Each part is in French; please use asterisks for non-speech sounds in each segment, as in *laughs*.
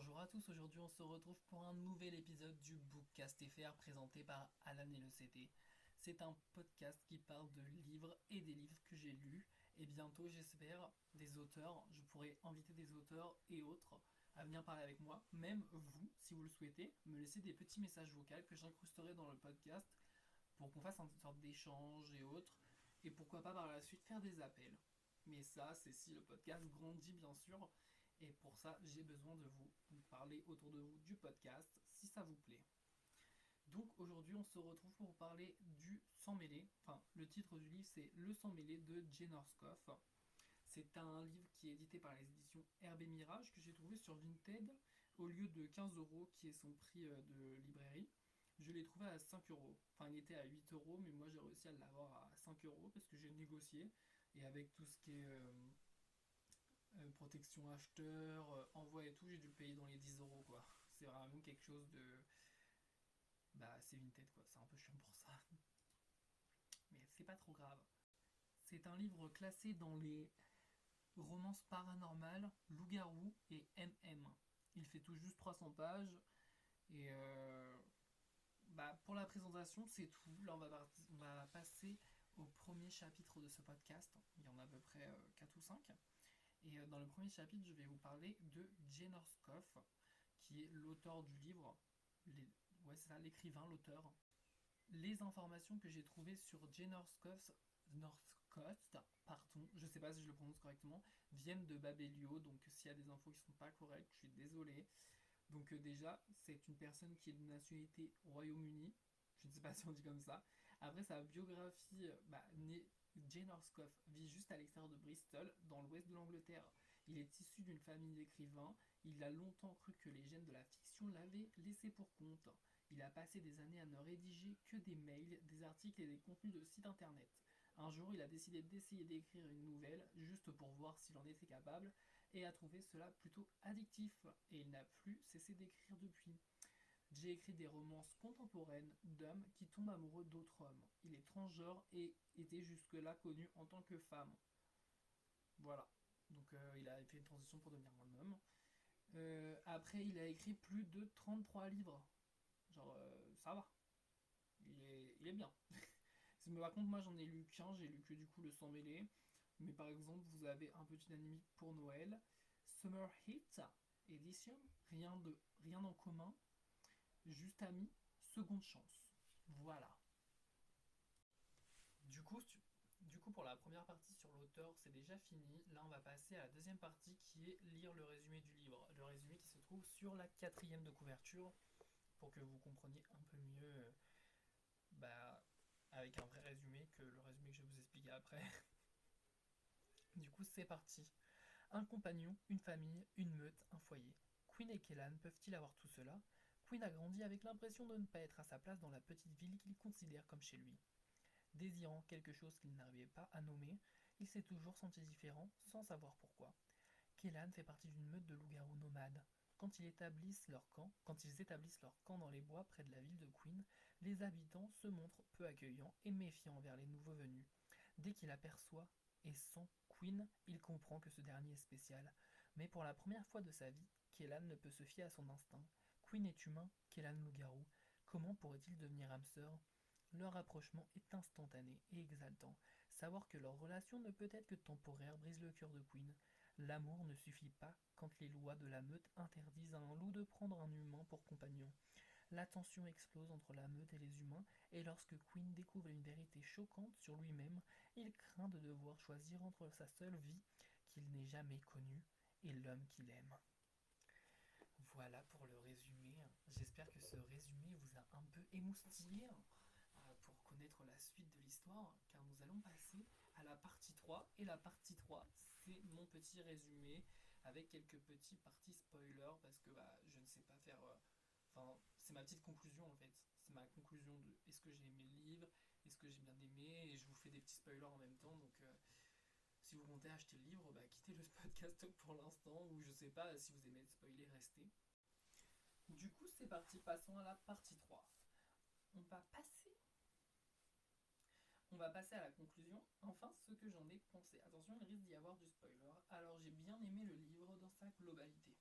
Bonjour à tous, aujourd'hui on se retrouve pour un nouvel épisode du Bookcast FR présenté par Alan et le CT. C'est un podcast qui parle de livres et des livres que j'ai lus et bientôt j'espère des auteurs, je pourrai inviter des auteurs et autres à venir parler avec moi, même vous si vous le souhaitez, me laisser des petits messages vocaux que j'incrusterai dans le podcast pour qu'on fasse une sorte d'échange et autres et pourquoi pas par la suite faire des appels. Mais ça c'est si le podcast grandit bien sûr et pour ça, j'ai besoin de vous, parler autour de vous du podcast, si ça vous plaît. Donc aujourd'hui, on se retrouve pour parler du Sang mêlé. Enfin, le titre du livre, c'est Le sang mêlé de Jane Orskoff. C'est un livre qui est édité par les éditions Herbe Mirage que j'ai trouvé sur Vinted au lieu de 15 euros qui est son prix euh, de librairie. Je l'ai trouvé à 5 euros. Enfin, il était à 8 euros, mais moi j'ai réussi à l'avoir à 5 euros parce que j'ai négocié. Et avec tout ce qui est euh, protection acheteur, euh, envoi et tout, j'ai dû payer dans les 10 euros quoi. C'est vraiment quelque chose de. Bah, c'est une tête quoi, c'est un peu chiant pour ça. *laughs* Mais c'est pas trop grave. C'est un livre classé dans les romances paranormales, loup-garou et MM. Il fait tout juste 300 pages. Et euh, bah, pour la présentation, c'est tout. Là, on va, on va passer au premier chapitre de ce podcast. Il y en a à peu près 4 ou 5. Et euh, dans le premier chapitre, je vais vous parler de Jane Orskoff, qui est l'auteur du livre. Ouais, c'est ça, l'écrivain, l'auteur. Les informations que j'ai trouvées sur Jane Orskoff, Northcote, pardon, je sais pas si je le prononce correctement, viennent de Babelio. Donc s'il y a des infos qui sont pas correctes, je suis désolé. Donc euh, déjà, c'est une personne qui est de nationalité Royaume-Uni. Je ne sais pas *laughs* si on dit comme ça. Après sa biographie, bah, Jane vit juste à l'extérieur de Bristol, dans l'ouest de l'Angleterre. Il est issu d'une famille d'écrivains. Il a longtemps cru que les gènes de la fiction l'avaient laissé pour compte. Il a passé des années à ne rédiger que des mails, des articles et des contenus de sites internet. Un jour, il a décidé d'essayer d'écrire une nouvelle, juste pour voir s'il en était capable, et a trouvé cela plutôt addictif, et il n'a plus cessé d'écrire depuis. J'ai écrit des romances contemporaines d'hommes qui tombent amoureux d'autres hommes. Il est transgenre et était jusque-là connu en tant que femme. Voilà. Donc euh, il a fait une transition pour devenir un homme. Euh, après, il a écrit plus de 33 livres. Genre, euh, ça va. Il est, il est bien. *laughs* Mais par contre, moi j'en ai lu qu'un, j'ai lu que du coup le sang mêlé. Mais par exemple, vous avez un petit anime pour Noël. Summer Hit Edition. Rien, de, rien en commun. Juste ami, seconde chance. Voilà. Du coup, pour la première partie sur l'auteur, c'est déjà fini. Là, on va passer à la deuxième partie qui est lire le résumé du livre. Le résumé qui se trouve sur la quatrième de couverture pour que vous compreniez un peu mieux, euh, bah, avec un vrai résumé que le résumé que je vais vous expliquer après. *laughs* du coup, c'est parti. Un compagnon, une famille, une meute, un foyer. Queen et Kellan peuvent-ils avoir tout cela? Queen a grandi avec l'impression de ne pas être à sa place dans la petite ville qu'il considère comme chez lui. Désirant quelque chose qu'il n'arrivait pas à nommer, il s'est toujours senti différent sans savoir pourquoi. Kellan fait partie d'une meute de loups-garous nomades. Quand ils, établissent leur camp, quand ils établissent leur camp dans les bois près de la ville de Queen, les habitants se montrent peu accueillants et méfiants envers les nouveaux venus. Dès qu'il aperçoit et sent Queen, il comprend que ce dernier est spécial. Mais pour la première fois de sa vie, Kellan ne peut se fier à son instinct. Queen est humain, Kellan loup-garou. Comment pourrait-il devenir âme sœur? Leur rapprochement est instantané et exaltant. Savoir que leur relation ne peut être que temporaire brise le cœur de Queen. L'amour ne suffit pas quand les lois de la meute interdisent à un loup de prendre un humain pour compagnon. La tension explose entre la meute et les humains, et lorsque Queen découvre une vérité choquante sur lui-même, il craint de devoir choisir entre sa seule vie, qu'il n'ait jamais connue, et l'homme qu'il aime. Voilà pour le résumé. J'espère que ce résumé vous a un peu émoustillé. Euh, pour connaître la suite de l'histoire, car nous allons passer à la partie 3. Et la partie 3, c'est mon petit résumé avec quelques petits parties spoilers, parce que bah, je ne sais pas faire... Euh, enfin, c'est ma petite conclusion en fait. C'est ma conclusion de est-ce que j'ai aimé le livre, est-ce que j'ai bien aimé, et je vous fais des petits spoilers en même temps. Donc, euh, si vous comptez acheter le livre, bah, quittez le *laughs* podcast pour l'instant, ou je sais pas, si vous aimez spoiler, restez. Du coup, c'est parti, passons à la partie 3 on va passer. On va passer à la conclusion. Enfin, ce que j'en ai pensé. Attention, il risque d'y avoir du spoiler. Alors, j'ai bien aimé le livre dans sa globalité.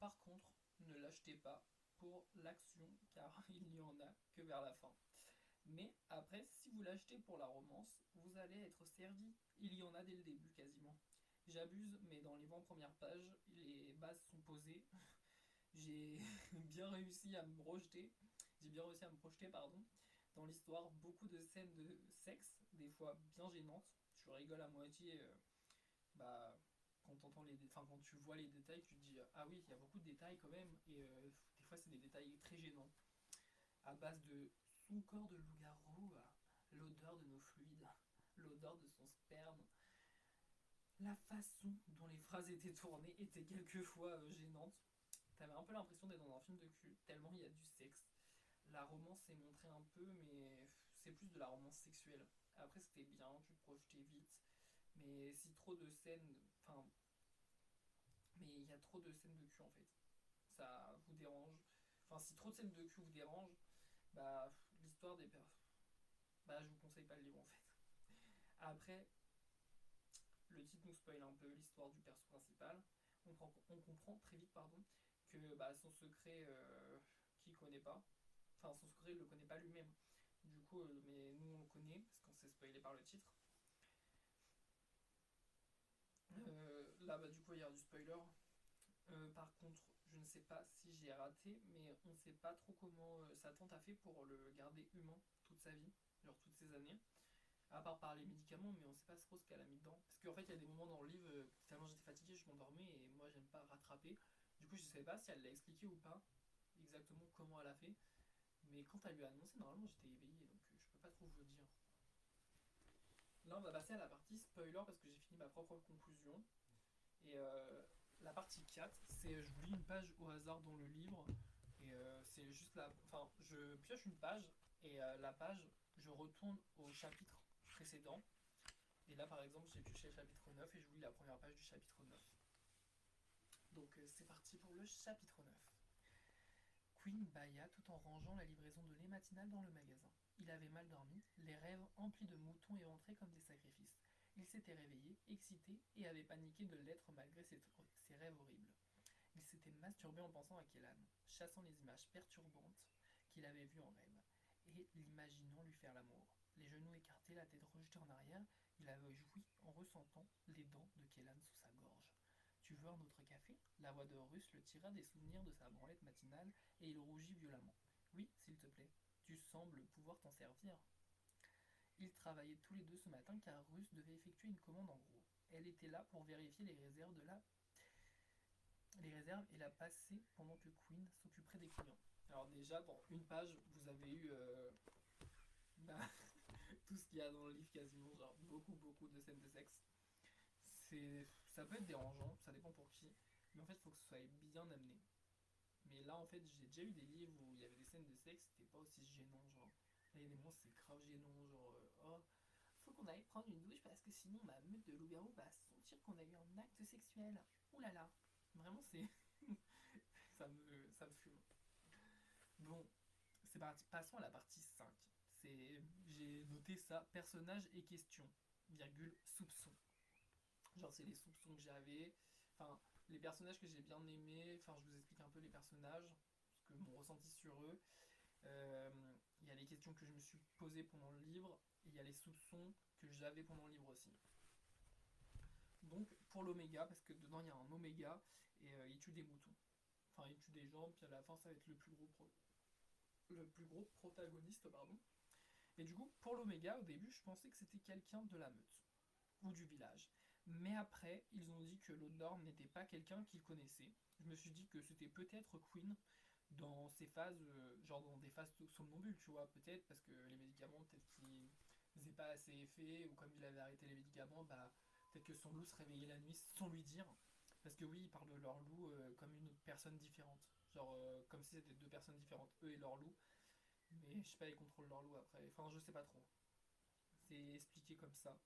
Par contre, ne l'achetez pas pour l'action car *laughs* il n'y en a que vers la fin. Mais après, si vous l'achetez pour la romance, vous allez être servi. Il y en a dès le début quasiment. J'abuse, mais dans les 20 premières pages, les bases sont posées. *laughs* J'ai *laughs* bien réussi à me projeter. J'ai bien réussi à me projeter, pardon, dans l'histoire. Beaucoup de scènes de sexe, des fois bien gênantes. Tu rigoles à moitié. Euh, bah, quand, les enfin, quand tu vois les détails, tu te dis ah oui, il y a beaucoup de détails quand même. Et euh, des fois, c'est des détails très gênants. À base de son corps de loup-garou, l'odeur de nos fluides, *laughs* l'odeur de son sperme. La façon dont les phrases étaient tournées était quelquefois euh, gênante. T'avais un peu l'impression d'être dans un film de cul, tellement il y a du sexe. La romance est montrée un peu, mais c'est plus de la romance sexuelle. Après, c'était bien, tu projetais vite. Mais si trop de scènes. Enfin. Mais il y a trop de scènes de cul en fait. Ça vous dérange. Enfin, si trop de scènes de cul vous dérangent, bah, des pères. Bah, je vous conseille pas le livre en fait. Après, le titre nous spoil un peu l'histoire du perso principal. On, on, comprend très vite pardon, que bah, son secret, euh, qui connaît pas. Enfin, son secret, il le connaît pas lui-même. Du coup, euh, mais nous on le connaît parce qu'on s'est spoilé par le titre. Euh, là, bah, du coup, il y a du spoiler. Par contre, je ne sais pas si j'ai raté, mais on ne sait pas trop comment euh, sa tante a fait pour le garder humain toute sa vie, genre toutes ces années. À part par les médicaments, mais on ne sait pas trop ce qu'elle a mis dedans. Parce qu'en fait, il y a des moments dans le livre, tellement j'étais fatigué, je m'endormais et moi, j'aime pas rattraper. Du coup, je ne savais pas si elle l'a expliqué ou pas, exactement comment elle a fait. Mais quand elle lui a annoncé, normalement, j'étais éveillé, donc je peux pas trop vous le dire. Là, on va passer à la partie spoiler parce que j'ai fini ma propre conclusion. Et euh, la partie 4, c'est je vous lis une page au hasard dans le livre. Et euh, c'est juste la. Enfin, je pioche une page et euh, la page, je retourne au chapitre précédent. Et là, par exemple, j'ai pioché le chapitre 9 et je lis la première page du chapitre 9. Donc, c'est parti pour le chapitre 9. Queen bâilla tout en rangeant la livraison de lait matinal dans le magasin. Il avait mal dormi, les rêves emplis de moutons éventrés comme des sacrifices. Il s'était réveillé, excité, et paniqué de l'être malgré ses, rêves horribles. Il s'était masturbé en pensant à Kellan, chassant les images perturbantes qu'il avait vues en rêve, et l'imaginant lui faire l'amour. Les genoux écartés, la tête rejetée en arrière, il avait joui en ressentant les dents de Kellan sous sa gorge. Tu veux un autre café? La voix de Russe le tira des souvenirs de sa branlette matinale et il rougit violemment. Oui, s'il te plaît. Tu sembles pouvoir t'en servir. Ils travaillaient tous les deux ce matin car Russe devait effectuer une commande en gros. Elle était là pour vérifier les réserves de la les réserves et la passer pendant que Queen s'occuperait des clients. Alors déjà, dans une page, vous avez eu euh, *laughs* bah, tout ce qu'il y a dans le livre quasiment, genre beaucoup beaucoup de scènes de sexe. C'est, ça peut être dérangeant, ça dépend pour qui, mais en fait, il faut que ce soit bien amené. Mais là, en fait, j'ai déjà eu des livres où il y avait des scènes de sexe, c'était pas aussi gênant, genre. Là, il y a des moments, c'est grave gênant, genre, euh, oh, faut qu'on aille prendre une douche parce que sinon ma meute de loup-garou va sentir qu'on a eu un acte sexuel. Ouh là là, vraiment, c'est. *laughs* ça, me, ça me fume. Bon, c'est parti. Passons à la partie 5. J'ai noté ça, personnage et question, virgule, soupçon. Genre, c'est les soupçons que j'avais. Enfin, les personnages que j'ai bien aimés, enfin je vous explique un peu les personnages, ce que mon ressenti sur eux. Euh, il y a les questions que je me suis posées pendant le livre, et il y a les soupçons que j'avais pendant le livre aussi. Donc pour l'oméga, parce que dedans il y a un oméga, et euh, il tue des moutons. Enfin il tue des gens, puis à la fin ça va être le plus gros, le plus gros protagoniste. pardon. Et du coup, pour l'oméga, au début, je pensais que c'était quelqu'un de la meute, ou du village. Mais après, ils ont dit que l'Odor n'était pas quelqu'un qu'ils connaissaient. Je me suis dit que c'était peut-être Queen dans ces phases, euh, genre dans des phases somnambules, tu vois, peut-être, parce que les médicaments, peut-être qu'ils faisaient pas assez effet, ou comme il avait arrêté les médicaments, bah, peut-être que son loup se réveillait la nuit sans lui dire. Parce que oui, ils parlent de leur loup euh, comme une personne différente. Genre, euh, comme si c'était deux personnes différentes, eux et leur loup. Mais je sais pas, ils contrôlent leur loup après. Enfin, je sais pas trop. C'est expliqué comme ça.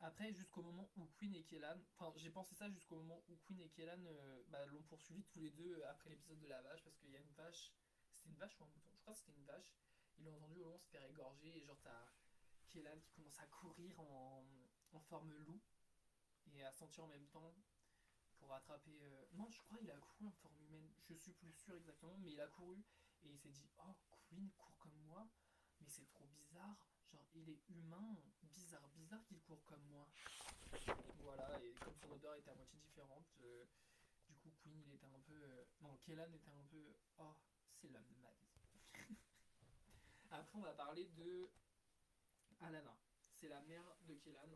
Après, jusqu'au moment où Queen et Kellan, enfin, j'ai pensé ça jusqu'au moment où Queen et Kellan euh, bah, l'ont poursuivi tous les deux après l'épisode de la vache, parce qu'il y a une vache, c'était une vache ou un mouton? Je crois que c'était une vache. Ils l'ont entendu au loin se faire égorger, et genre, t'as Kellan qui commence à courir en, forme loup, et à sentir en même temps pour attraper. Euh, non, je crois qu'il a couru couru en forme humaine. Je suis plus sûr exactement, mais il a couru et il s'est dit Oh, Queen court comme moi, mais c'est trop bizarre. Genre, il est humain, bizarre, bizarre qu'il court comme moi. Voilà, et comme son odeur était à moitié différente, euh, du coup, Queen, il était un peu. euh, non, Kellan était un peu. Oh, c'est l'homme de ma vie. *laughs* Après, on va parler de Alana. C'est la mère de Kellan.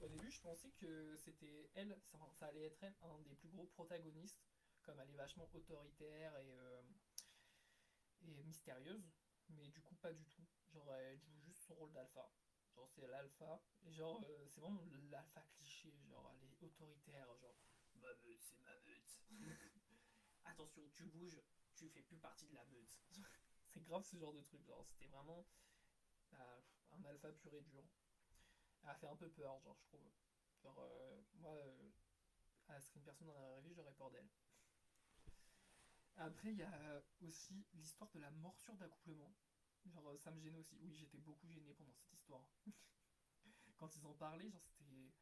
Au début, je pensais que c'était elle, ça, allait être elle, un des plus gros protagonistes, comme elle est vachement autoritaire et, euh, et mystérieuse, mais du coup, pas du tout. Genre, elle joue juste son rôle d'alpha. Genre, c'est l'alpha, et genre, euh, c'est vraiment l'alpha cliché, genre, elle est autoritaire, genre, ma meute, c'est ma meute. *laughs* Attention, tu bouges, tu fais plus partie de la meute. *laughs* c'est grave ce genre de truc, genre, c'était vraiment bah, un alpha pur et dur. Elle a fait un peu peur, genre, je trouve. Genre, euh, moi, euh, elle serait une personne la vraie vie, j'aurais peur d'elle. Après, il y a aussi l'histoire de la morsure d'accouplement. Genre, euh, ça me gênait aussi. Oui, j'étais beaucoup gêné pendant cette histoire. *laughs* Quand ils en parlaient, genre, c'était.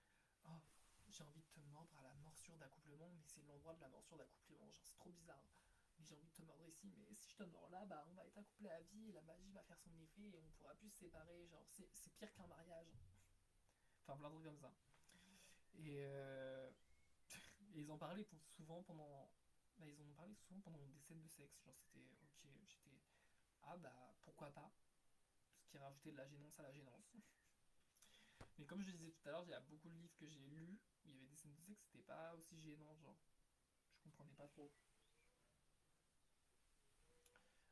Oh, j'ai envie de te mordre à la morsure d'accouplement, mais c'est l'endroit de la morsure d'accouplement. Genre, c'est trop bizarre. Mais j'ai envie de te mordre ici, mais si je te mords là, bah, on va être accouplé à vie et la magie va faire son effet et on pourra plus se séparer. Genre, c'est pire qu'un mariage. Enfin, plein de trucs comme ça. Et, euh, *laughs* et ils en parlaient souvent pendant. Bah, ils en ont parlé souvent pendant des scènes de sexe. Genre, c'était ok, j'étais. Ah, bah, pourquoi pas? Ce qui rajoutait de la gênance à la gênance. *laughs* Mais comme je disais tout à l'heure, il y a beaucoup de livres que j'ai lus où il y avait des scènes de sexe, c'était pas aussi gênant, genre. Je comprenais pas trop.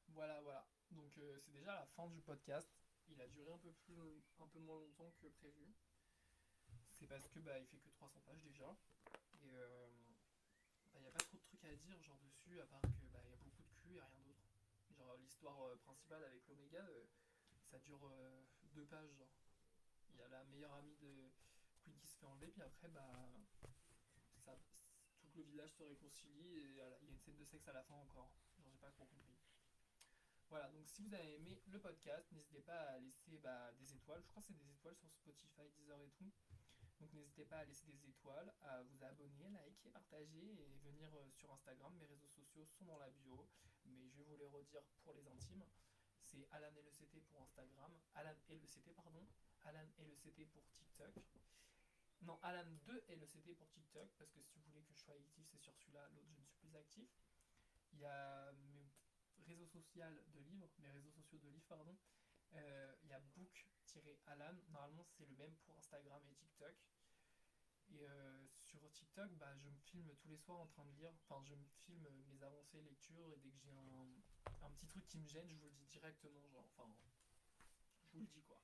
Voilà, voilà. Donc, euh, c'est déjà la fin du podcast. Il a duré un peu plus, un peu moins longtemps que prévu. C'est parce que bah il fait que 300 pages déjà. Et euh, bah, il n'y a pas trop de trucs à genre dessus à part que bah y a beaucoup de cul et rien d'autre. Genre l'histoire euh, principale avec l'Oméga, euh, ça dure euh, deux pages genre. Il y a la meilleure amie de Queen qui se fait enlever puis après bah tout le village se réconcilie et il y a une scène de sexe à la fin encore. Genre j'ai pas trop compris. Voilà, donc si vous avez aimé le podcast, n'hésitez pas à laisser bah, des étoiles. Je crois que c'est des étoiles sur Spotify, Deezer et tout. Donc n'hésitez pas à laisser des étoiles, à vous abonner, liker, partager et venir euh, sur Instagram. Mes réseaux sociaux sont dans la bio, mais je vais vous les redire pour les intimes. C'est Alan et le CT pour Instagram, Alan et le CT pardon, Alan et le CT pour TikTok. Non, Alan 2 et le CT pour TikTok, parce que si vous voulez que je sois actif, c'est sur celui-là, l'autre je ne suis plus actif. Il y a mes réseaux sociaux de livres, mes réseaux sociaux de livres, pardon. Euh, il y a book-alan, normalement c'est le même pour Instagram et TikTok. Et euh, sur TikTok, bah, je me filme tous les soirs en train de lire. Enfin, je me filme mes avancées lecture et dès que j'ai un, petit truc qui me gêne, je vous le dis directement. Genre, enfin, je vous le dis quoi.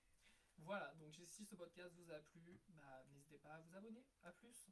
Voilà, donc si ce podcast vous a plu, bah, n'hésitez pas à vous abonner. A plus